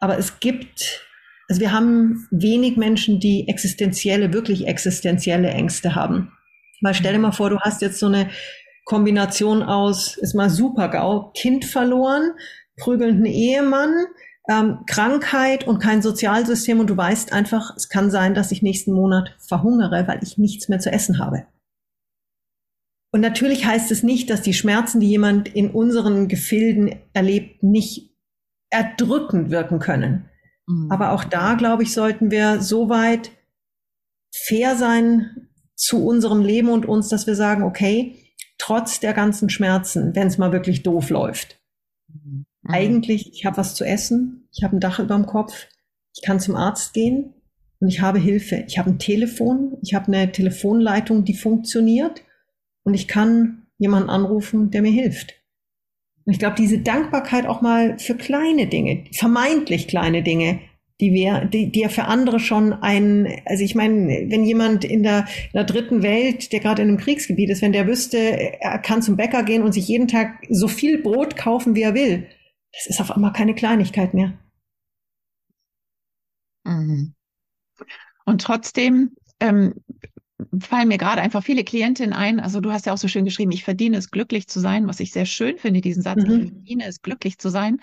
Aber es gibt, also wir haben wenig Menschen, die existenzielle, wirklich existenzielle Ängste haben. Mal stell dir mal vor, du hast jetzt so eine Kombination aus, ist mal super GAU, Kind verloren, prügelnden Ehemann, ähm, Krankheit und kein Sozialsystem und du weißt einfach, es kann sein, dass ich nächsten Monat verhungere, weil ich nichts mehr zu essen habe. Und natürlich heißt es nicht, dass die Schmerzen, die jemand in unseren Gefilden erlebt, nicht erdrückend wirken können. Mhm. Aber auch da, glaube ich, sollten wir so weit fair sein zu unserem Leben und uns, dass wir sagen, okay, trotz der ganzen Schmerzen, wenn es mal wirklich doof läuft, mhm. Eigentlich, ich habe was zu essen, ich habe ein Dach über dem Kopf, ich kann zum Arzt gehen und ich habe Hilfe. Ich habe ein Telefon, ich habe eine Telefonleitung, die funktioniert und ich kann jemanden anrufen, der mir hilft. Und ich glaube, diese Dankbarkeit auch mal für kleine Dinge, vermeintlich kleine Dinge, die wir, die, die ja für andere schon ein, also ich meine, wenn jemand in der, in der dritten Welt, der gerade in einem Kriegsgebiet ist, wenn der wüsste, er kann zum Bäcker gehen und sich jeden Tag so viel Brot kaufen, wie er will, das ist auf einmal keine Kleinigkeit mehr. Mhm. Und trotzdem ähm, fallen mir gerade einfach viele Klientinnen ein. Also du hast ja auch so schön geschrieben, ich verdiene es, glücklich zu sein, was ich sehr schön finde, diesen Satz, mhm. ich verdiene es, glücklich zu sein.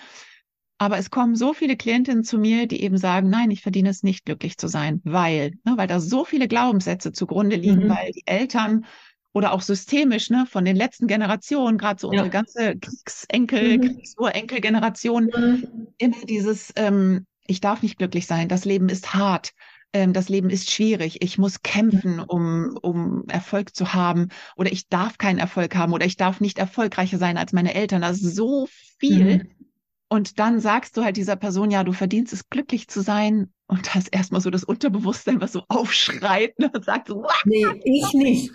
Aber es kommen so viele Klientinnen zu mir, die eben sagen, nein, ich verdiene es nicht, glücklich zu sein, weil, ne, weil da so viele Glaubenssätze zugrunde liegen, mhm. weil die Eltern oder auch systemisch, ne, von den letzten Generationen, gerade so unsere ja. ganze Kriegsenkel, mhm. Kriegsurenkel-Generation, mhm. immer dieses, ähm, ich darf nicht glücklich sein, das Leben ist hart, ähm, das Leben ist schwierig, ich muss kämpfen, um, um Erfolg zu haben oder ich darf keinen Erfolg haben oder ich darf nicht erfolgreicher sein als meine Eltern. Das ist so viel. Mhm. Und dann sagst du halt dieser Person, ja, du verdienst es, glücklich zu sein. Und da ist erstmal so das Unterbewusstsein, was so aufschreit ne, und sagt so, Wah! nee, ich nicht.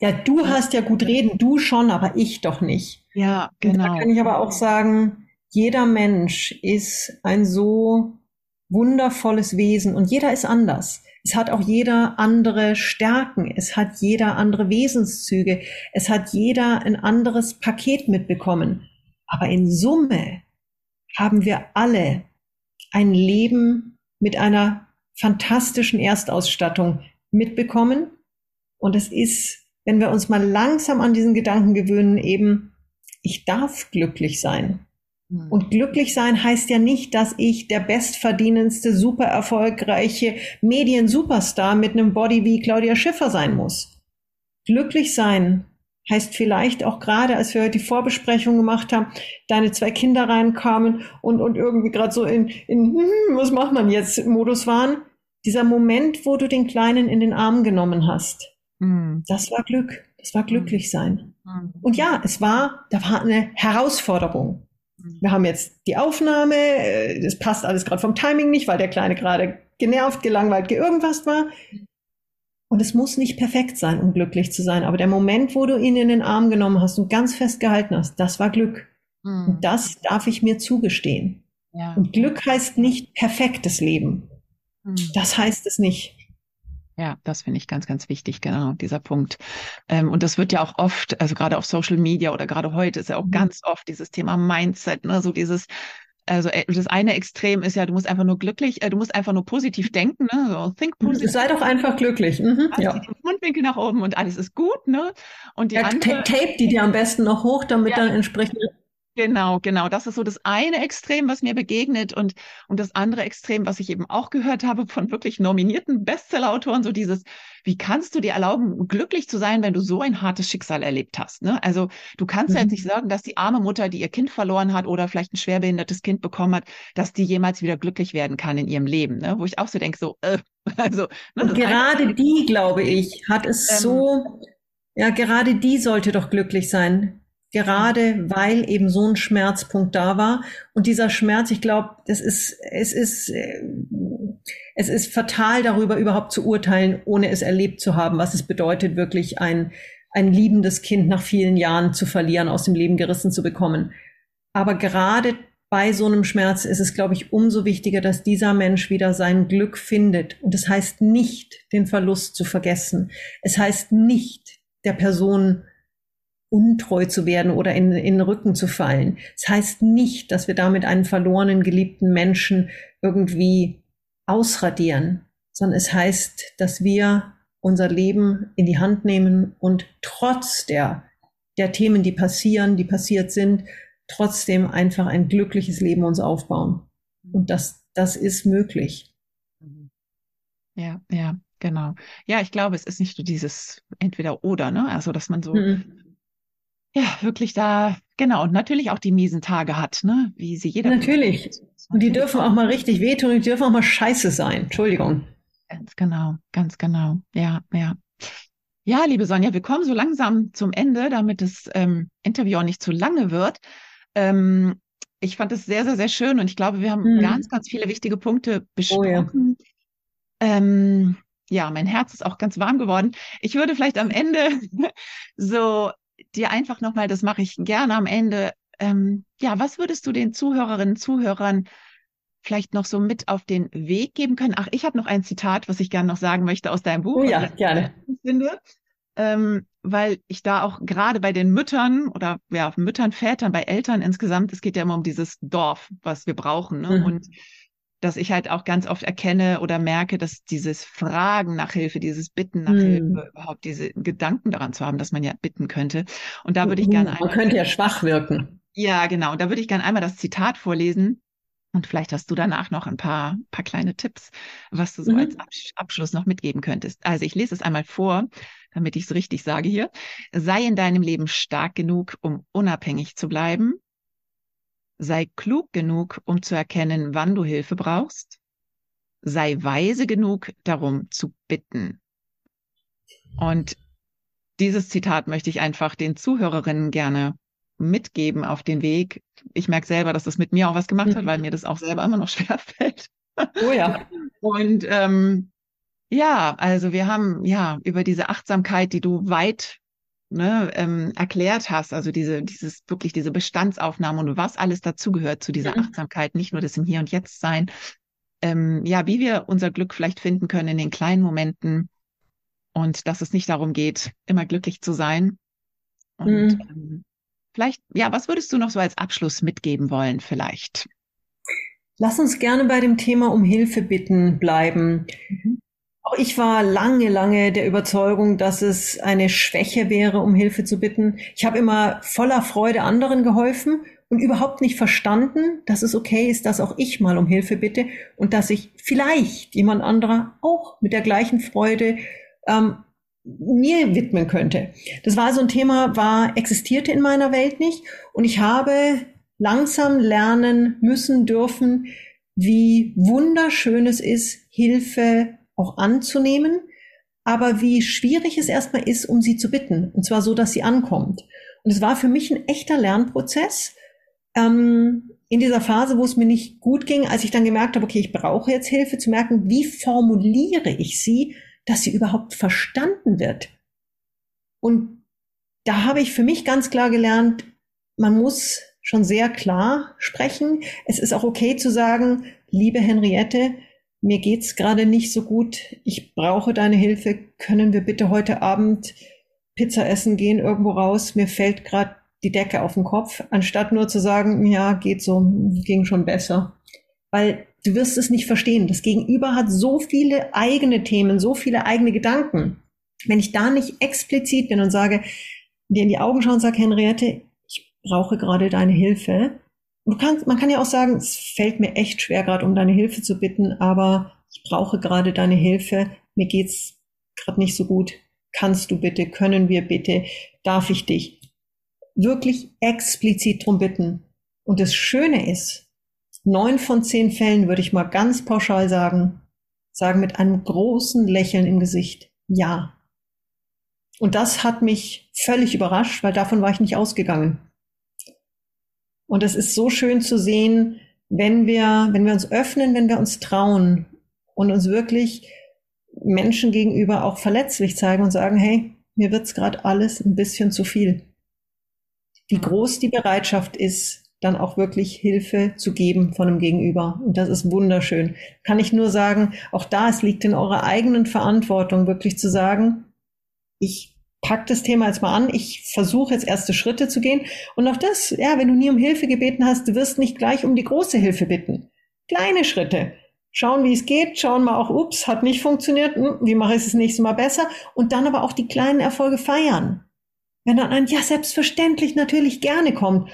Ja, du hast ja gut reden, du schon, aber ich doch nicht. Ja, genau. Und da kann ich aber auch sagen, jeder Mensch ist ein so wundervolles Wesen und jeder ist anders. Es hat auch jeder andere Stärken, es hat jeder andere Wesenszüge, es hat jeder ein anderes Paket mitbekommen. Aber in Summe haben wir alle ein Leben mit einer fantastischen Erstausstattung mitbekommen. Und es ist, wenn wir uns mal langsam an diesen Gedanken gewöhnen, eben, ich darf glücklich sein. Hm. Und glücklich sein heißt ja nicht, dass ich der bestverdienendste, super erfolgreiche Medien-Superstar mit einem Body wie Claudia Schiffer sein muss. Glücklich sein heißt vielleicht auch gerade, als wir heute die Vorbesprechung gemacht haben, deine zwei Kinder reinkamen und, und irgendwie gerade so in, in hm, was macht man jetzt Modus waren. Dieser Moment, wo du den Kleinen in den Arm genommen hast, mhm. das war Glück. Das war glücklich sein. Mhm. Und ja, es war, da war eine Herausforderung. Wir haben jetzt die Aufnahme, es äh, passt alles gerade vom Timing nicht, weil der Kleine gerade genervt, gelangweilt, irgendwas war. Und es muss nicht perfekt sein, um glücklich zu sein. Aber der Moment, wo du ihn in den Arm genommen hast und ganz fest gehalten hast, das war Glück. Mhm. Und das darf ich mir zugestehen. Ja. Und Glück heißt nicht perfektes Leben. Mhm. Das heißt es nicht. Ja, das finde ich ganz, ganz wichtig, genau, dieser Punkt. Ähm, und das wird ja auch oft, also gerade auf Social Media oder gerade heute ist ja auch mhm. ganz oft dieses Thema Mindset, ne, so dieses, also äh, das eine Extrem ist ja, du musst einfach nur glücklich, äh, du musst einfach nur positiv denken, ne? So think mhm, positive. Sei doch einfach glücklich. Mhm, ja. Den Mundwinkel nach oben und alles ist gut, ne? Und die ja, andere, tape die dir am besten noch hoch, damit ja. dann entsprechend Genau, genau. Das ist so das eine Extrem, was mir begegnet und, und das andere Extrem, was ich eben auch gehört habe von wirklich nominierten Bestsellerautoren, so dieses, wie kannst du dir erlauben, glücklich zu sein, wenn du so ein hartes Schicksal erlebt hast? Ne? Also du kannst mhm. ja jetzt nicht mhm. sagen, dass die arme Mutter, die ihr Kind verloren hat oder vielleicht ein schwerbehindertes Kind bekommen hat, dass die jemals wieder glücklich werden kann in ihrem Leben. Ne? Wo ich auch so denke, so, äh, also. Ne, gerade die, glaube ich, hat es ähm, so Ja, gerade die sollte doch glücklich sein. Gerade weil eben so ein Schmerzpunkt da war. Und dieser Schmerz, ich glaube, das ist, es ist, äh, es ist fatal darüber überhaupt zu urteilen, ohne es erlebt zu haben, was es bedeutet, wirklich ein, ein liebendes Kind nach vielen Jahren zu verlieren, aus dem Leben gerissen zu bekommen. Aber gerade bei so einem Schmerz ist es, glaube ich, umso wichtiger, dass dieser Mensch wieder sein Glück findet. Und das heißt nicht, den Verlust zu vergessen. Es heißt nicht, der Person untreu zu werden oder in, in den Rücken zu fallen. Es heißt nicht, dass wir damit einen verlorenen, geliebten Menschen irgendwie ausradieren, sondern es heißt, dass wir unser Leben in die Hand nehmen und trotz der, der Themen, die passieren, die passiert sind, trotzdem einfach ein glückliches Leben uns aufbauen. Und das, das ist möglich. Ja, ja, genau. Ja, ich glaube, es ist nicht nur dieses entweder oder, ne? Also, dass man so, mhm. Ja, wirklich da, genau, und natürlich auch die miesen Tage hat, ne? Wie sie jeder. Natürlich. Und die dürfen auch mal richtig wehtun die dürfen auch mal scheiße sein. Entschuldigung. Ganz genau, ganz genau. Ja, ja. Ja, liebe Sonja, wir kommen so langsam zum Ende, damit das ähm, Interview auch nicht zu lange wird. Ähm, ich fand es sehr, sehr, sehr schön und ich glaube, wir haben hm. ganz, ganz viele wichtige Punkte besprochen. Oh, ja. Ähm, ja, mein Herz ist auch ganz warm geworden. Ich würde vielleicht am Ende so dir einfach nochmal, das mache ich gerne am Ende, ähm, ja, was würdest du den Zuhörerinnen, Zuhörern vielleicht noch so mit auf den Weg geben können? Ach, ich habe noch ein Zitat, was ich gerne noch sagen möchte aus deinem Buch. Oh ja, gerne. Finde, ähm, weil ich da auch gerade bei den Müttern oder ja, Müttern, Vätern, bei Eltern insgesamt, es geht ja immer um dieses Dorf, was wir brauchen. Ne? Mhm. Und dass ich halt auch ganz oft erkenne oder merke, dass dieses Fragen nach Hilfe, dieses Bitten nach mhm. Hilfe, überhaupt diese Gedanken daran zu haben, dass man ja bitten könnte. Und da würde ich gerne Man könnte ja schwach wirken. Ja, genau. Und da würde ich gerne einmal das Zitat vorlesen. Und vielleicht hast du danach noch ein paar, paar kleine Tipps, was du so mhm. als Abschluss noch mitgeben könntest. Also ich lese es einmal vor, damit ich es richtig sage hier. Sei in deinem Leben stark genug, um unabhängig zu bleiben. Sei klug genug, um zu erkennen, wann du Hilfe brauchst. Sei weise genug, darum zu bitten. Und dieses Zitat möchte ich einfach den Zuhörerinnen gerne mitgeben auf den Weg. Ich merke selber, dass das mit mir auch was gemacht hat, weil mir das auch selber immer noch schwer fällt. Oh ja. Und ähm, ja, also wir haben ja über diese Achtsamkeit, die du weit ne, ähm, erklärt hast, also diese, dieses wirklich diese Bestandsaufnahme und was alles dazugehört zu dieser mhm. Achtsamkeit, nicht nur das im Hier und Jetzt sein, ähm, ja, wie wir unser Glück vielleicht finden können in den kleinen Momenten und dass es nicht darum geht, immer glücklich zu sein. Und mhm. ähm, vielleicht, ja, was würdest du noch so als Abschluss mitgeben wollen, vielleicht? Lass uns gerne bei dem Thema um Hilfe bitten bleiben. Mhm. Ich war lange, lange der Überzeugung, dass es eine Schwäche wäre, um Hilfe zu bitten. Ich habe immer voller Freude anderen geholfen und überhaupt nicht verstanden, dass es okay ist, dass auch ich mal um Hilfe bitte und dass ich vielleicht jemand anderer auch mit der gleichen Freude ähm, mir widmen könnte. Das war so ein Thema, war existierte in meiner Welt nicht und ich habe langsam lernen müssen dürfen, wie wunderschön es ist, Hilfe auch anzunehmen, aber wie schwierig es erstmal ist, um sie zu bitten. Und zwar so, dass sie ankommt. Und es war für mich ein echter Lernprozess. Ähm, in dieser Phase, wo es mir nicht gut ging, als ich dann gemerkt habe, okay, ich brauche jetzt Hilfe, zu merken, wie formuliere ich sie, dass sie überhaupt verstanden wird. Und da habe ich für mich ganz klar gelernt, man muss schon sehr klar sprechen. Es ist auch okay zu sagen, liebe Henriette, mir geht's gerade nicht so gut, ich brauche deine Hilfe, können wir bitte heute Abend Pizza essen gehen irgendwo raus, mir fällt gerade die Decke auf den Kopf, anstatt nur zu sagen, ja, geht so, ging schon besser. Weil du wirst es nicht verstehen. Das Gegenüber hat so viele eigene Themen, so viele eigene Gedanken. Wenn ich da nicht explizit bin und sage, dir in die Augen schauen und sage, Henriette, ich brauche gerade deine Hilfe, Kannst, man kann ja auch sagen, es fällt mir echt schwer, gerade um deine Hilfe zu bitten, aber ich brauche gerade deine Hilfe. Mir geht's gerade nicht so gut. Kannst du bitte, können wir bitte, darf ich dich wirklich explizit drum bitten? Und das Schöne ist, neun von zehn Fällen würde ich mal ganz pauschal sagen, sagen mit einem großen Lächeln im Gesicht, ja. Und das hat mich völlig überrascht, weil davon war ich nicht ausgegangen. Und es ist so schön zu sehen, wenn wir, wenn wir uns öffnen, wenn wir uns trauen und uns wirklich Menschen gegenüber auch verletzlich zeigen und sagen, hey, mir wird's gerade alles ein bisschen zu viel. Wie groß die Bereitschaft ist, dann auch wirklich Hilfe zu geben von einem Gegenüber. Und das ist wunderschön. Kann ich nur sagen, auch da, es liegt in eurer eigenen Verantwortung, wirklich zu sagen, ich pack das Thema jetzt mal an, ich versuche jetzt erste Schritte zu gehen. Und auch das, ja, wenn du nie um Hilfe gebeten hast, du wirst nicht gleich um die große Hilfe bitten. Kleine Schritte. Schauen, wie es geht, schauen mal auch, ups, hat nicht funktioniert, hm, wie mache ich es das nächste Mal besser? Und dann aber auch die kleinen Erfolge feiern. Wenn dann ein, ja, selbstverständlich, natürlich gerne kommt,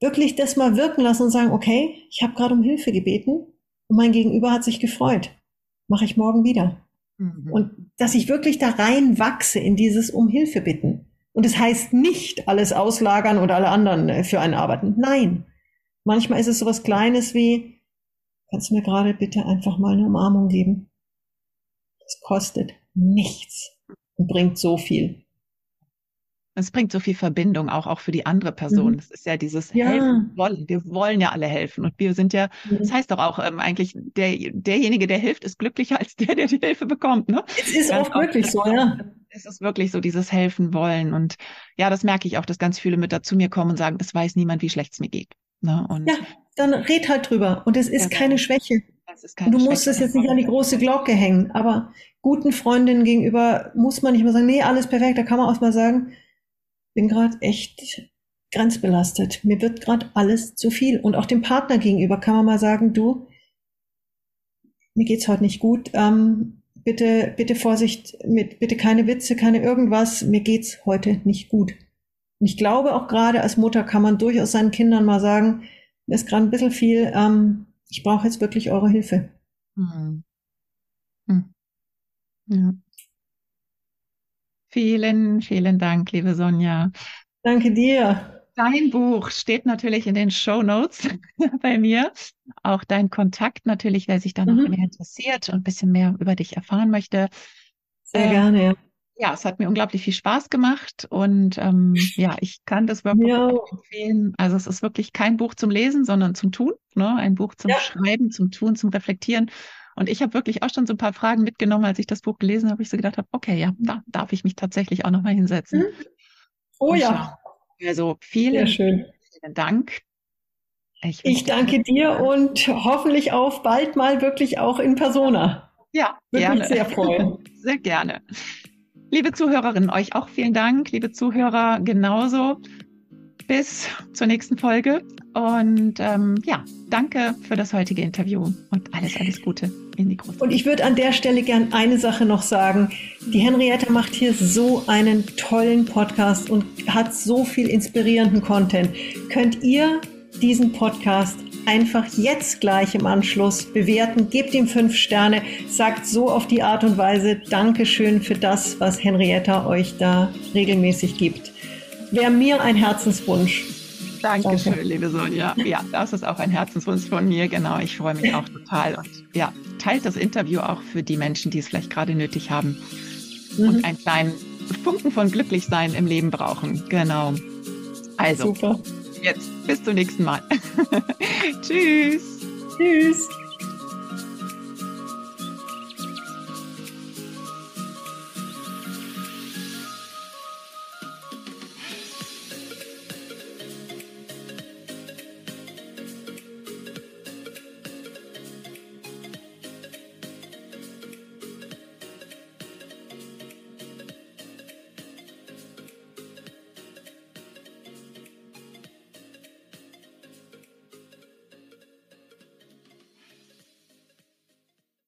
wirklich das mal wirken lassen und sagen, okay, ich habe gerade um Hilfe gebeten und mein Gegenüber hat sich gefreut. Mache ich morgen wieder. Mhm. Und dass ich wirklich da rein wachse in dieses um Hilfe bitten. Und es das heißt nicht alles auslagern oder alle anderen äh, für einen arbeiten. Nein. Manchmal ist es so was Kleines wie, kannst du mir gerade bitte einfach mal eine Umarmung geben? Das kostet nichts und bringt so viel. Es bringt so viel Verbindung auch, auch für die andere Person. Mhm. Es ist ja dieses ja. Helfen wollen. Wir wollen ja alle helfen. Und wir sind ja, mhm. das heißt doch auch ähm, eigentlich, der, derjenige, der hilft, ist glücklicher als der, der die Hilfe bekommt. Ne? Es ist auch wirklich so, ja. Es ist wirklich so, dieses Helfen wollen. Und ja, das merke ich auch, dass ganz viele Mütter zu mir kommen und sagen, es weiß niemand, wie schlecht es mir geht. Ne? Und ja, dann red halt drüber. Und es ist ja, keine Schwäche. Ist keine du Schwäche. musst es jetzt nicht an die große Glocke hängen, aber guten Freundinnen gegenüber muss man nicht mal sagen, nee, alles perfekt. Da kann man auch mal sagen, bin gerade echt grenzbelastet. Mir wird gerade alles zu viel. Und auch dem Partner gegenüber kann man mal sagen, du, mir geht's heute nicht gut. Ähm, bitte, bitte Vorsicht mit, bitte keine Witze, keine irgendwas. Mir geht's heute nicht gut. Und ich glaube auch gerade als Mutter kann man durchaus seinen Kindern mal sagen, mir ist gerade ein bisschen viel. Ähm, ich brauche jetzt wirklich eure Hilfe. Hm. Hm. Ja. Vielen, vielen Dank, liebe Sonja. Danke dir. Dein Buch steht natürlich in den Show Notes bei mir. Auch dein Kontakt natürlich, wer sich da noch mhm. mehr interessiert und ein bisschen mehr über dich erfahren möchte. Sehr äh, gerne, ja. Ja, es hat mir unglaublich viel Spaß gemacht und ähm, ja, ich kann das Workbook ja. empfehlen. Also es ist wirklich kein Buch zum Lesen, sondern zum Tun. Ne? Ein Buch zum ja. Schreiben, zum Tun, zum Reflektieren. Und ich habe wirklich auch schon so ein paar Fragen mitgenommen, als ich das Buch gelesen habe. Ich so gedacht habe, okay, ja, da darf ich mich tatsächlich auch nochmal hinsetzen. Mhm. Oh Und ja. Also vielen, vielen Dank. Ich, ich danke dir und hoffentlich auf bald mal wirklich auch in Persona. Ja, Würde gerne. mich sehr freuen. Sehr gerne. Liebe Zuhörerinnen, euch auch vielen Dank. Liebe Zuhörer genauso bis zur nächsten Folge. Und ähm, ja, danke für das heutige Interview und alles, alles Gute in die große. Und ich würde an der Stelle gern eine Sache noch sagen. Die Henriette macht hier so einen tollen Podcast und hat so viel inspirierenden Content. Könnt ihr diesen Podcast einfach jetzt gleich im Anschluss bewerten, gebt ihm fünf Sterne, sagt so auf die Art und Weise Dankeschön für das, was Henrietta euch da regelmäßig gibt wäre mir ein Herzenswunsch. Dankeschön, Danke. liebe Sonja. Ja, das ist auch ein Herzenswunsch von mir. Genau, ich freue mich auch total. Und ja, teilt das Interview auch für die Menschen, die es vielleicht gerade nötig haben mhm. und einen kleinen Funken von Glücklichsein im Leben brauchen. Genau. Also, Super. jetzt bis zum nächsten Mal. Tschüss. Tschüss.